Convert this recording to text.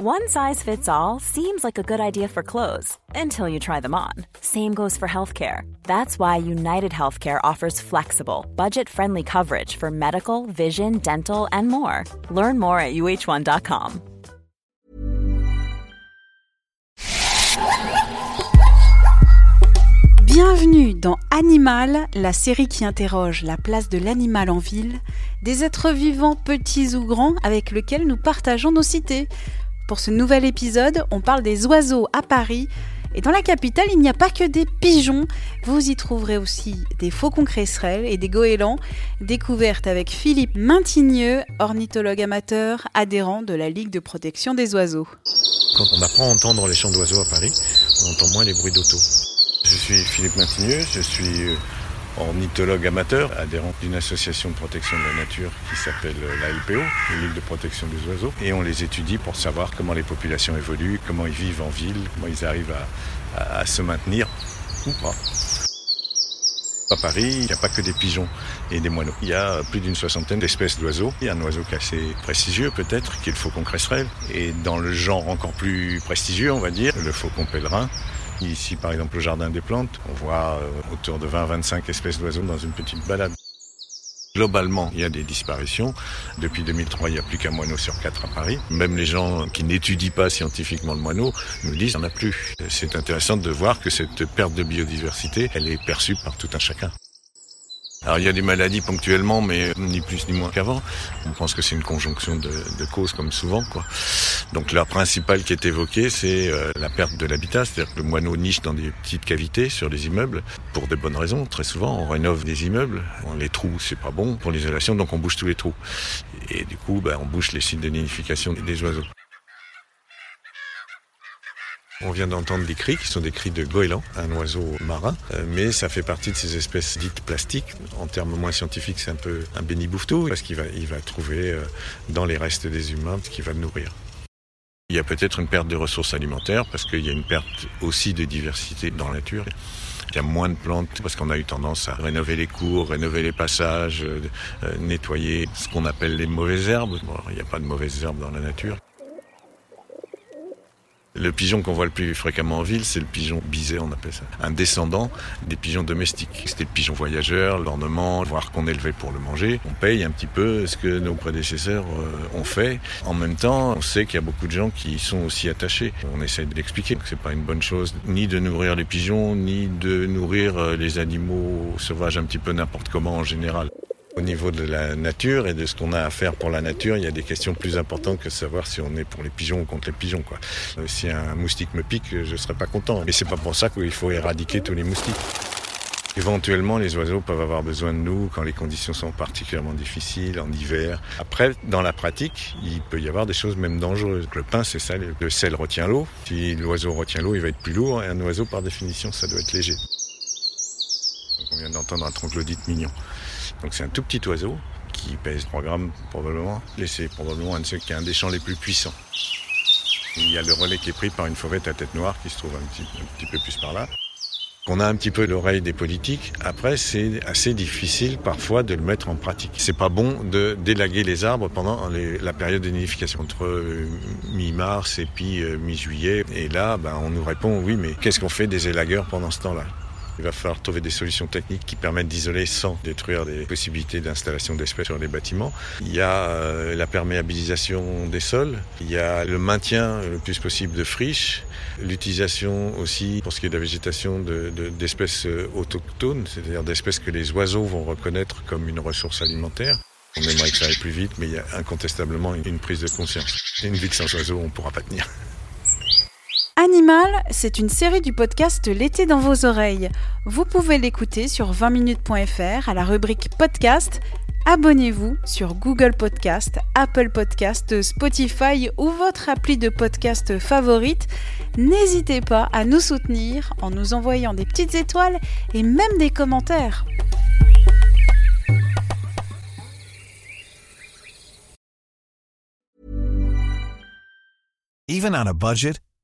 One size fits all seems like a good idea for clothes until you try them on. Same goes for healthcare. That's why United Healthcare offers flexible, budget friendly coverage for medical, vision, dental, and more. Learn more at uh1.com. Bienvenue dans Animal, la série qui interroge la place de l'animal en ville, des êtres vivants petits ou grands avec lesquels nous partageons nos cités. Pour ce nouvel épisode, on parle des oiseaux à Paris. Et dans la capitale, il n'y a pas que des pigeons. Vous y trouverez aussi des faucons cresserelles et des goélands. Découverte avec Philippe Maintigneux, ornithologue amateur, adhérent de la Ligue de protection des oiseaux. Quand on apprend à entendre les chants d'oiseaux à Paris, on entend moins les bruits d'auto. Je suis Philippe Maintigneux, je suis ornithologue amateur, adhérent d'une association de protection de la nature qui s'appelle LPO, la Ligue de protection des oiseaux. Et on les étudie pour savoir comment les populations évoluent, comment ils vivent en ville, comment ils arrivent à, se maintenir ou pas. À Paris, il n'y a pas que des pigeons et des moineaux. Il y a plus d'une soixantaine d'espèces d'oiseaux. Il y a un oiseau qui est assez prestigieux peut-être, qui est le faucon cresserelle. Et dans le genre encore plus prestigieux, on va dire, le faucon pèlerin. Ici, par exemple, au Jardin des Plantes, on voit euh, autour de 20-25 espèces d'oiseaux dans une petite balade. Globalement, il y a des disparitions. Depuis 2003, il n'y a plus qu'un moineau sur quatre à Paris. Même les gens qui n'étudient pas scientifiquement le moineau nous disent qu'il n'y en a plus. C'est intéressant de voir que cette perte de biodiversité, elle est perçue par tout un chacun. Alors il y a des maladies ponctuellement, mais ni plus ni moins qu'avant. On pense que c'est une conjonction de, de causes comme souvent. Quoi. Donc la principale qui est évoquée, c'est euh, la perte de l'habitat, c'est-à-dire que le moineau niche dans des petites cavités sur les immeubles, pour des bonnes raisons. Très souvent, on rénove des immeubles, les trous, c'est pas bon pour l'isolation, donc on bouge tous les trous. Et du coup, ben, on bouche les sites de nidification des oiseaux. On vient d'entendre des cris qui sont des cris de goéland, un oiseau marin, euh, mais ça fait partie de ces espèces dites plastiques. En termes moins scientifiques, c'est un peu un béni-bouffetou parce qu'il va, il va trouver euh, dans les restes des humains ce qui va nourrir. Il y a peut-être une perte de ressources alimentaires parce qu'il y a une perte aussi de diversité dans la nature. Il y a moins de plantes parce qu'on a eu tendance à rénover les cours, rénover les passages, euh, nettoyer ce qu'on appelle les mauvaises herbes. Bon, il n'y a pas de mauvaises herbes dans la nature. Le pigeon qu'on voit le plus fréquemment en ville, c'est le pigeon bisé, on appelle ça. Un descendant des pigeons domestiques. C'était le pigeon voyageur, l'ornement, voir qu'on élevait pour le manger. On paye un petit peu ce que nos prédécesseurs euh, ont fait. En même temps, on sait qu'il y a beaucoup de gens qui y sont aussi attachés. On essaie de l'expliquer que c'est pas une bonne chose ni de nourrir les pigeons, ni de nourrir euh, les animaux sauvages un petit peu n'importe comment en général. Au niveau de la nature et de ce qu'on a à faire pour la nature, il y a des questions plus importantes que de savoir si on est pour les pigeons ou contre les pigeons. Euh, Si un moustique me pique, je serais pas content. Mais c'est pas pour ça qu'il faut éradiquer tous les moustiques. Éventuellement, les oiseaux peuvent avoir besoin de nous quand les conditions sont particulièrement difficiles, en hiver. Après, dans la pratique, il peut y avoir des choses même dangereuses. Le pain, c'est ça, le sel retient l'eau. Si l'oiseau retient l'eau, il va être plus lourd. Et un oiseau, par définition, ça doit être léger. On vient d'entendre un troglodyte mignon. Donc c'est un tout petit oiseau qui pèse 3 grammes probablement. Et c'est probablement un des chants les plus puissants. Il y a le relais qui est pris par une fauvette à tête noire qui se trouve un petit, un petit peu plus par là. On a un petit peu l'oreille des politiques. Après, c'est assez difficile parfois de le mettre en pratique. C'est pas bon de délaguer les arbres pendant la période de nidification entre euh, mi-mars et puis euh, mi-juillet. Et là, ben, on nous répond oui, mais qu'est-ce qu'on fait des élagueurs pendant ce temps-là? Il va falloir trouver des solutions techniques qui permettent d'isoler sans détruire les possibilités d'installation d'espèces sur les bâtiments. Il y a euh, la perméabilisation des sols, il y a le maintien le plus possible de friches, l'utilisation aussi pour ce qui est de la végétation de- de- d'espèces euh, autochtones, c'est-à-dire d'espèces que les oiseaux vont reconnaître comme une ressource alimentaire. On aimerait que ça aille plus vite, mais il y a incontestablement une prise de conscience. Une vie sans oiseaux, on ne pourra pas tenir. Animal, c'est une série du podcast L'été dans vos oreilles. Vous pouvez l'écouter sur 20minutes.fr à la rubrique podcast. Abonnez-vous sur Google Podcast, Apple Podcast, Spotify ou votre appli de podcast favorite. N'hésitez pas à nous soutenir en nous envoyant des petites étoiles et même des commentaires. Even on a budget,